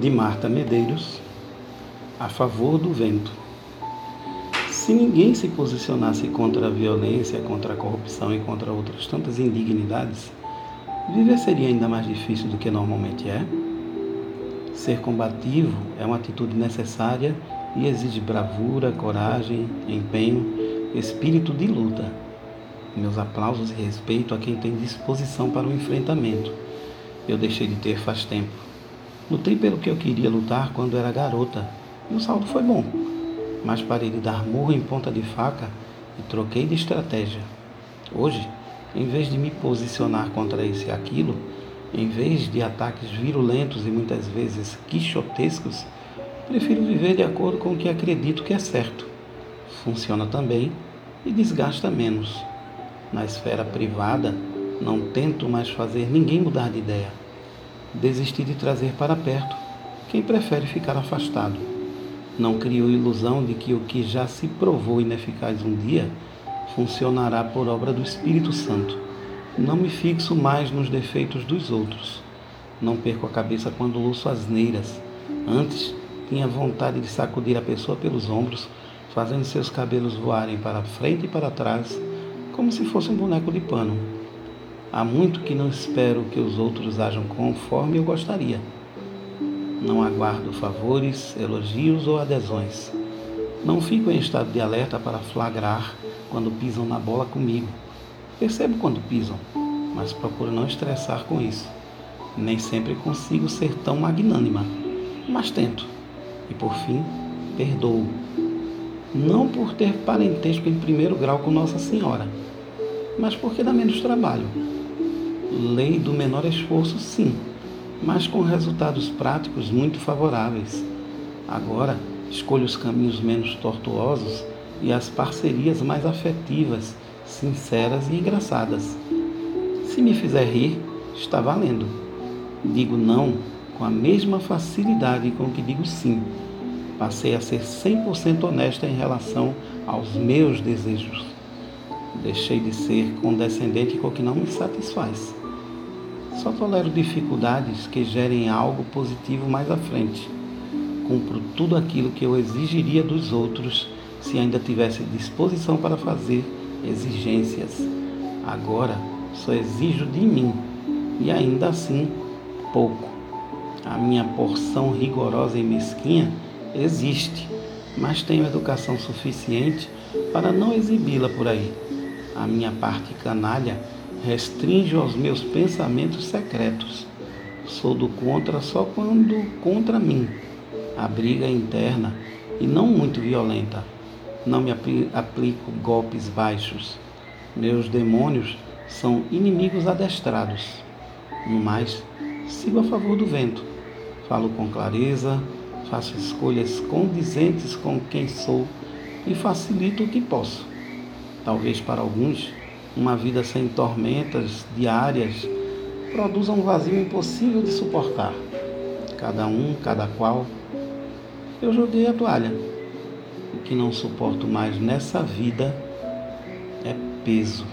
de Marta Medeiros, a favor do vento. Se ninguém se posicionasse contra a violência, contra a corrupção e contra outras tantas indignidades, viver seria ainda mais difícil do que normalmente é. Ser combativo é uma atitude necessária e exige bravura, coragem, empenho, espírito de luta. Meus aplausos e respeito a quem tem disposição para o enfrentamento. Eu deixei de ter faz tempo. Lutei pelo que eu queria lutar quando era garota e o saldo foi bom. Mas parei de dar murro em ponta de faca e troquei de estratégia. Hoje, em vez de me posicionar contra isso e aquilo, em vez de ataques virulentos e muitas vezes quixotescos, prefiro viver de acordo com o que acredito que é certo. Funciona também e desgasta menos. Na esfera privada, não tento mais fazer ninguém mudar de ideia desistir de trazer para perto quem prefere ficar afastado. Não criou ilusão de que o que já se provou ineficaz um dia funcionará por obra do Espírito Santo. Não me fixo mais nos defeitos dos outros. Não perco a cabeça quando ouço asneiras. Antes, tinha vontade de sacudir a pessoa pelos ombros, fazendo seus cabelos voarem para frente e para trás, como se fosse um boneco de pano. Há muito que não espero que os outros ajam conforme eu gostaria. Não aguardo favores, elogios ou adesões. Não fico em estado de alerta para flagrar quando pisam na bola comigo. Percebo quando pisam, mas procuro não estressar com isso. Nem sempre consigo ser tão magnânima, mas tento. E por fim, perdoo. Não por ter parentesco em primeiro grau com Nossa Senhora, mas porque dá menos trabalho lei do menor esforço, sim, mas com resultados práticos muito favoráveis. Agora, escolho os caminhos menos tortuosos e as parcerias mais afetivas, sinceras e engraçadas. Se me fizer rir, está valendo. Digo não com a mesma facilidade com que digo sim. Passei a ser 100% honesta em relação aos meus desejos. Deixei de ser condescendente com o que não me satisfaz. Só tolero dificuldades que gerem algo positivo mais à frente. Cumpro tudo aquilo que eu exigiria dos outros se ainda tivesse disposição para fazer exigências. Agora só exijo de mim e ainda assim pouco. A minha porção rigorosa e mesquinha existe, mas tenho educação suficiente para não exibi-la por aí. A minha parte canalha restringe aos meus pensamentos secretos. Sou do contra só quando contra mim. A briga é interna e não muito violenta. Não me aplico golpes baixos. Meus demônios são inimigos adestrados. No mais, sigo a favor do vento. Falo com clareza, faço escolhas condizentes com quem sou e facilito o que posso. Talvez para alguns uma vida sem tormentas diárias produz um vazio impossível de suportar. Cada um, cada qual. Eu joguei a toalha. O que não suporto mais nessa vida é peso.